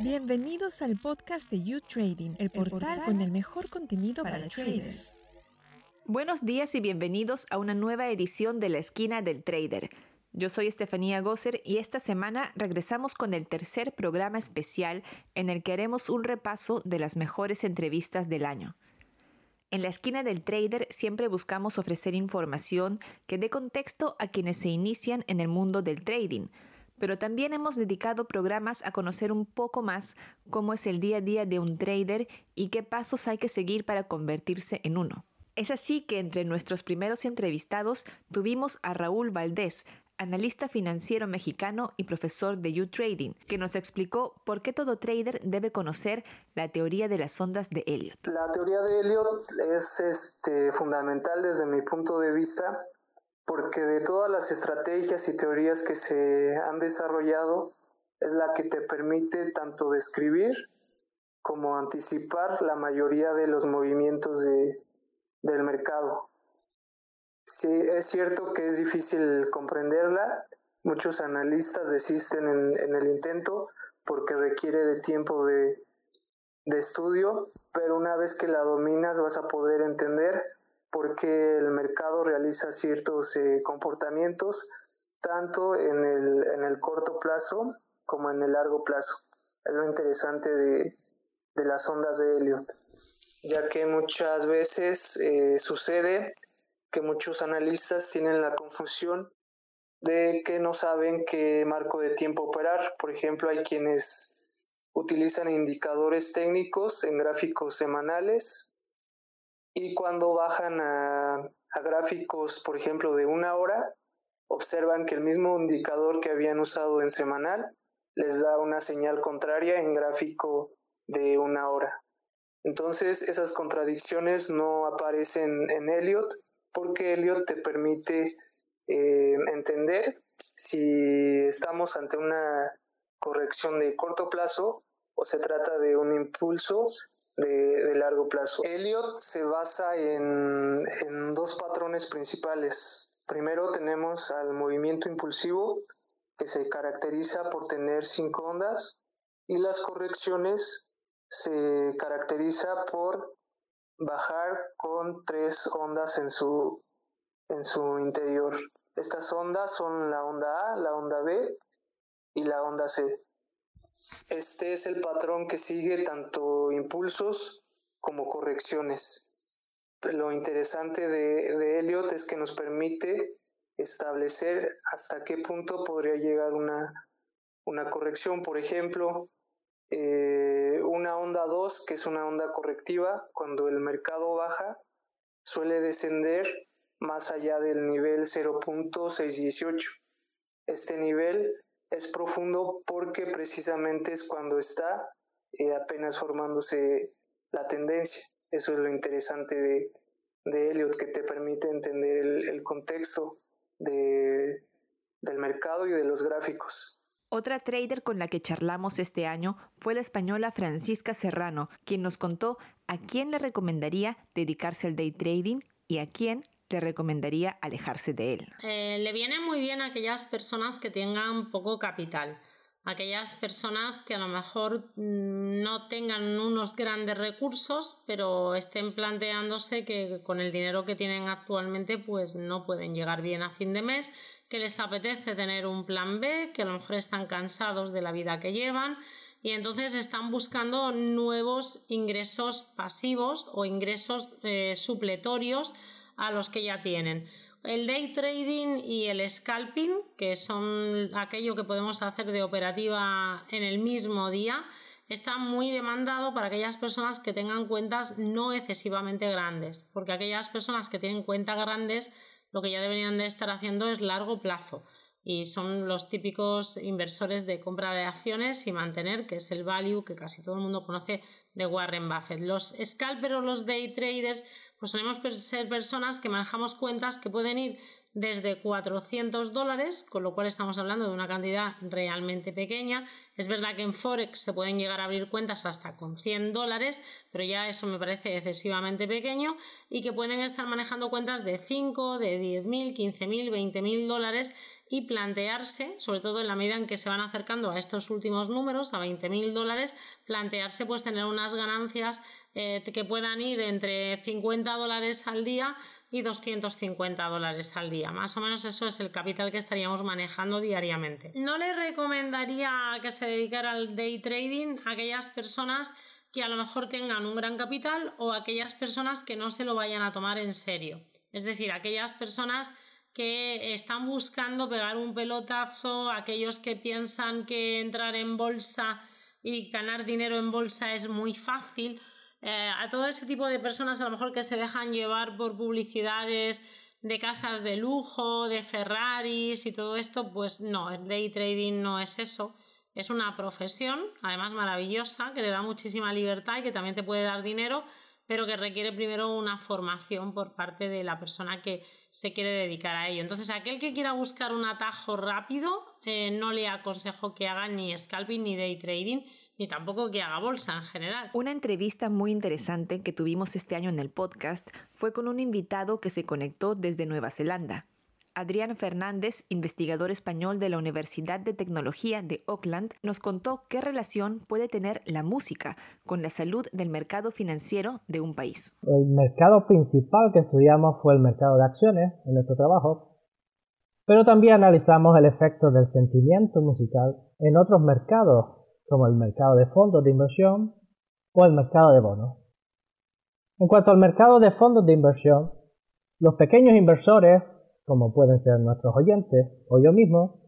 Bienvenidos al podcast de You Trading, el portal con el mejor contenido para, traders. Buenos días y bienvenidos a una nueva edición de La Esquina del Trader. Yo soy Estefanía Gosser y esta semana regresamos con el tercer programa especial en el que haremos un repaso de las mejores entrevistas del año. En la esquina del trader siempre buscamos ofrecer información que dé contexto a quienes se inician en el mundo del trading, pero también hemos dedicado programas a conocer un poco más cómo es el día a día de un trader y qué pasos hay que seguir para convertirse en uno. Es así que entre nuestros primeros entrevistados tuvimos a Raúl Valdés, analista financiero mexicano y profesor de U-Trading, que nos explicó por qué todo trader debe conocer la teoría de las ondas de Elliot. La teoría de Elliot es este, fundamental desde mi punto de vista porque de todas las estrategias y teorías que se han desarrollado es la que te permite tanto describir como anticipar la mayoría de los movimientos de, del mercado. Sí, es cierto que es difícil comprenderla. Muchos analistas desisten en, el intento porque requiere de tiempo de, estudio, pero una vez que la dominas vas a poder entender por qué el mercado realiza ciertos eh, comportamientos tanto en el, en el corto plazo como en el largo plazo. Es lo interesante de, de las ondas de Elliot, ya que muchas veces eh, sucede que muchos analistas tienen la confusión de que no saben qué marco de tiempo operar. Por ejemplo, hay quienes utilizan indicadores técnicos en gráficos semanales y cuando bajan a, gráficos, por ejemplo, de una hora, observan que el mismo indicador que habían usado en semanal les da una señal contraria en gráfico de una hora. Entonces, esas contradicciones no aparecen en Elliot porque Elliot te permite eh, entender si estamos ante una corrección de corto plazo o se trata de un impulso de, largo plazo. Elliot se basa en, en dos patrones principales. Primero tenemos al movimiento impulsivo, que se caracteriza por tener cinco ondas, y las correcciones se caracteriza por bajar con tres ondas en su, en su interior. Estas ondas son la onda A, la onda B y la onda C. Este es el patrón que sigue tanto impulsos como correcciones. Lo interesante de, de Elliot es que nos permite establecer hasta qué punto podría llegar una, una corrección. Por ejemplo, eh, una onda 2, que es una onda correctiva, cuando el mercado baja, suele descender más allá del nivel 0.618. Este nivel es profundo porque precisamente es cuando está eh, apenas formándose la tendencia. Eso es lo interesante de, de Elliot, que te permite entender el, contexto de, del mercado y de los gráficos. Otra trader con la que charlamos este año fue la española Francisca Serrano, quien nos contó a quién le recomendaría dedicarse al day trading y a quién le recomendaría alejarse de él. Eh, le viene muy bien a aquellas personas que tengan poco capital aquellas personas que a lo mejor mm, no tengan unos grandes recursos, pero estén planteándose que con el dinero que tienen actualmente pues no pueden llegar bien a fin de mes, que les apetece tener un plan B, que a lo mejor están cansados de la vida que llevan y entonces están buscando nuevos ingresos pasivos o ingresos eh, supletorios a los que ya tienen. El day trading y el scalping, que son aquello que podemos hacer de operativa en el mismo día, está muy demandado para aquellas personas que tengan cuentas no excesivamente grandes, porque aquellas personas que tienen cuentas grandes lo que ya deberían de estar haciendo es largo plazo y son los típicos inversores de compra de acciones y mantener, que es el value que casi todo el mundo conoce de Warren Buffett. Los scalpers o los day traders pues solemos ser personas que manejamos cuentas que pueden ir desde 400 dólares, con lo cual estamos hablando de una cantidad realmente pequeña. Es verdad que en Forex se pueden llegar a abrir cuentas hasta con 100 dólares, pero ya eso me parece excesivamente pequeño y que pueden estar manejando cuentas de 5, de 10.000, 15.000, 20.000 dólares y plantearse, sobre todo en la medida en que se van acercando a estos últimos números, a 20.000 dólares, plantearse pues tener unas ganancias eh, que puedan ir entre 50 dólares al día y 250 dólares al día. Más o menos eso es el capital que estaríamos manejando diariamente. No le recomendaría que se dedicara al day trading a aquellas personas que a lo mejor tengan un gran capital o aquellas personas que no se lo vayan a tomar en serio. Es decir, aquellas personas que están buscando pegar un pelotazo, aquellos que piensan que entrar en bolsa y ganar dinero en bolsa es muy fácil eh, a todo ese tipo de personas a lo mejor que se dejan llevar por publicidades de casas de lujo, de Ferraris y todo esto, pues no, el day trading no es eso. Es una profesión, además maravillosa, que te da muchísima libertad y que también te puede dar dinero, pero que requiere primero una formación por parte de la persona que se quiere dedicar a ello. Entonces, aquel que quiera buscar un atajo rápido, eh, no le aconsejo que haga ni scalping ni day trading, ni tampoco que haga bolsa en general. Una entrevista muy interesante que tuvimos este año en el podcast fue con un invitado que se conectó desde Nueva Zelanda. Adrián Fernández, investigador español de la Universidad de Tecnología de Auckland, nos contó qué relación puede tener la música con la salud del mercado financiero de un país. El mercado principal que estudiamos fue el mercado de acciones en nuestro trabajo, pero también analizamos el efecto del sentimiento musical en otros mercados como el mercado de fondos de inversión o el mercado de bonos. En cuanto al mercado de fondos de inversión, los pequeños inversores, como pueden ser nuestros oyentes o yo mismo,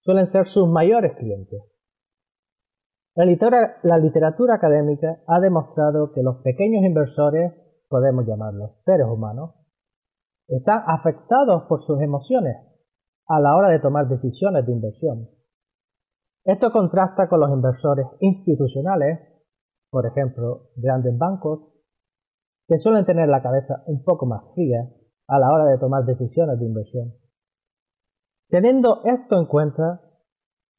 suelen ser sus mayores clientes. La literatura, académica ha demostrado que los pequeños inversores, podemos llamarlos seres humanos, están afectados por sus emociones a la hora de tomar decisiones de inversión. Esto contrasta con los inversores institucionales, por ejemplo, grandes bancos, que suelen tener la cabeza un poco más fría a la hora de tomar decisiones de inversión. Teniendo esto en cuenta,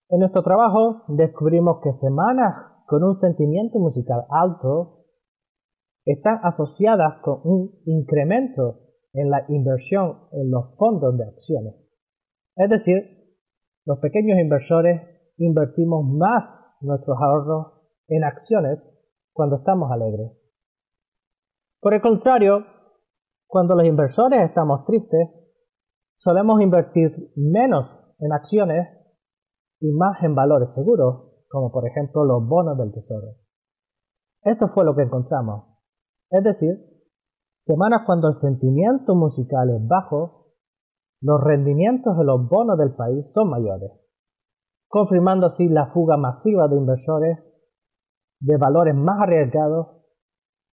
en nuestro trabajo descubrimos que semanas con un sentimiento musical alto están asociadas con un incremento en la inversión en los fondos de acciones. Es decir, los pequeños inversores invertimos más nuestros ahorros en acciones cuando estamos alegres. Por el contrario, cuando los inversores estamos tristes, solemos invertir menos en acciones y más en valores seguros, como por ejemplo los bonos del tesoro. Esto fue lo que encontramos. Es decir, semanas cuando el sentimiento musical es bajo, los rendimientos de los bonos del país son mayores confirmando así la fuga masiva de inversores de valores más arriesgados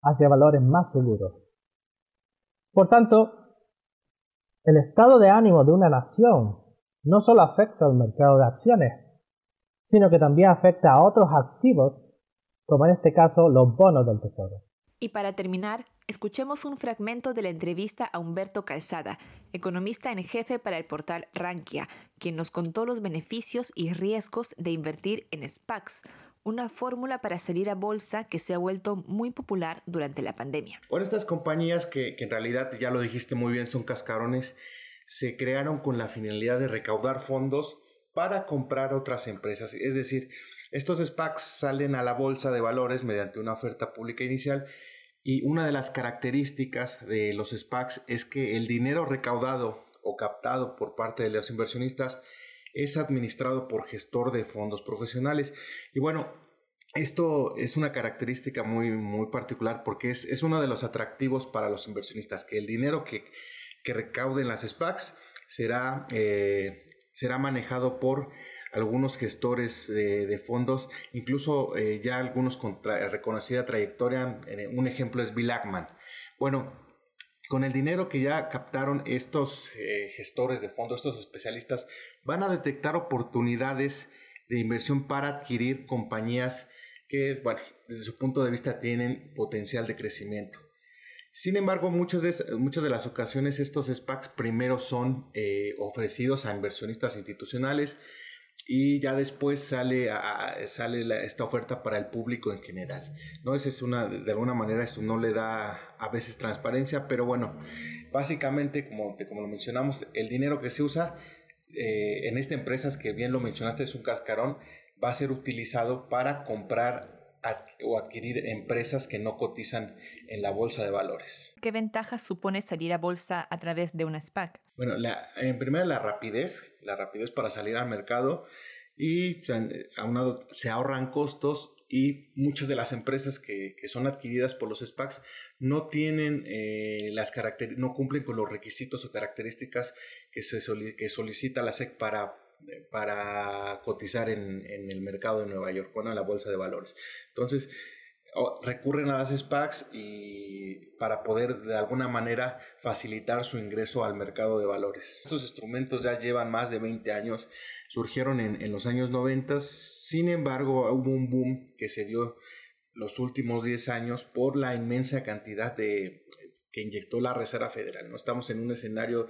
hacia valores más seguros. Por tanto, el estado de ánimo de una nación no solo afecta al mercado de acciones, sino que también afecta a otros activos, como en este caso los bonos del tesoro. Y para terminar, escuchemos un fragmento de la entrevista a Humberto Calzada, economista en jefe para el portal Rankia, quien nos contó los beneficios y riesgos de invertir en SPACs, una fórmula para salir a bolsa que se ha vuelto muy popular durante la pandemia. Bueno, estas compañías que, que en realidad, ya lo dijiste muy bien, son cascarones, se crearon con la finalidad de recaudar fondos para comprar otras empresas. Es decir, estos SPACs salen a la bolsa de valores mediante una oferta pública inicial y una de las características de los SPACs es que el dinero recaudado o captado por parte de los inversionistas es administrado por gestor de fondos profesionales. Y bueno, esto es una característica muy, muy particular porque es, es uno de los atractivos para los inversionistas, que el dinero que, que recauden las SPACs será, eh, será manejado por algunos gestores de, fondos, incluso eh, ya algunos con reconocida trayectoria. Eh, un ejemplo es Bill Ackman. Bueno, con el dinero que ya captaron estos gestores de fondos, estos especialistas, van a detectar oportunidades de inversión para adquirir compañías que, bueno, desde su punto de vista tienen potencial de crecimiento. Sin embargo, muchas de, muchas de las ocasiones estos SPACs primero son ofrecidos a inversionistas institucionales y ya después sale, sale esta oferta para el público en general. ¿no? Es una, de alguna manera esto no le da a veces transparencia, pero bueno, básicamente como, como lo mencionamos, el dinero que se usa eh, en esta empresa, que bien lo mencionaste, es un cascarón, va a ser utilizado para comprar o adquirir empresas que no cotizan en la bolsa de valores. ¿Qué ventajas supone salir a bolsa a través de una SPAC? Bueno, en primer la rapidez, la rapidez para salir al mercado y aunado se ahorran costos y muchas de las empresas que, son adquiridas por los SPACs no tienen eh, las no cumplen con los requisitos o características que, se que solicita la SEC para para cotizar en, el mercado de Nueva York, bueno, en la bolsa de valores. Entonces, recurren a las SPACs y para poder de alguna manera facilitar su ingreso al mercado de valores. Estos instrumentos ya llevan más de 20 años, surgieron en, los años 90, sin embargo hubo un boom que se dio los últimos 10 años por la inmensa cantidad de que inyectó la Reserva Federal. ¿no? Estamos en un escenario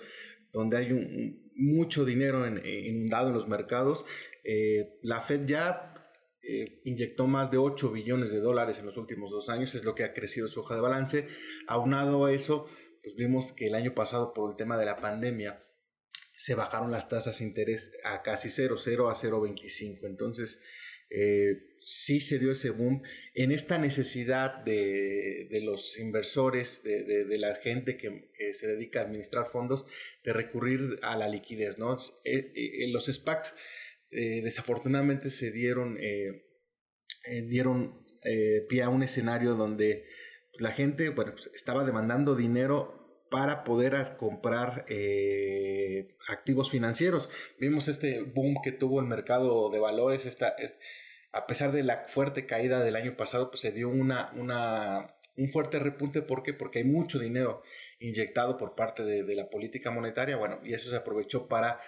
donde hay un, mucho dinero en, inundado en los mercados. Eh, la Fed ya eh, inyectó más de 8 billones de dólares en los últimos dos años, es lo que ha crecido su hoja de balance. Aunado a eso, pues vimos que el año pasado por el tema de la pandemia se bajaron las tasas de interés a casi 0, 0 a 0,25. Entonces, eh, sí se dio ese boom en esta necesidad de, los inversores, de, la gente que, se dedica a administrar fondos, de recurrir a la liquidez. ¿no? Eh, eh, los SPACs desafortunadamente se dieron, dieron pie a un escenario donde la gente bueno, pues, estaba demandando dinero para poder comprar activos financieros. Vimos este boom que tuvo el mercado de valores, esta, a pesar de la fuerte caída del año pasado, pues se dio una, una, un fuerte repunte. ¿Por qué? Porque hay mucho dinero inyectado por parte de, la política monetaria, bueno, y eso se aprovechó para,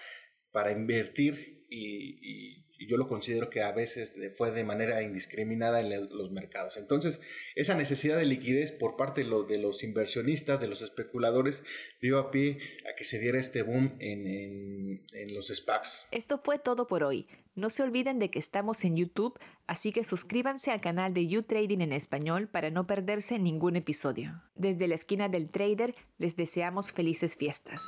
para invertir y yo lo considero que a veces fue de manera indiscriminada en los mercados. Entonces, esa necesidad de liquidez por parte de, los inversionistas, de los especuladores, dio a pie a que se diera este boom en, en los SPACs. Esto fue todo por hoy. No se olviden de que estamos en YouTube, así que suscríbanse al canal de YouTrading en español para no perderse ningún episodio. Desde la esquina del trader les deseamos felices fiestas.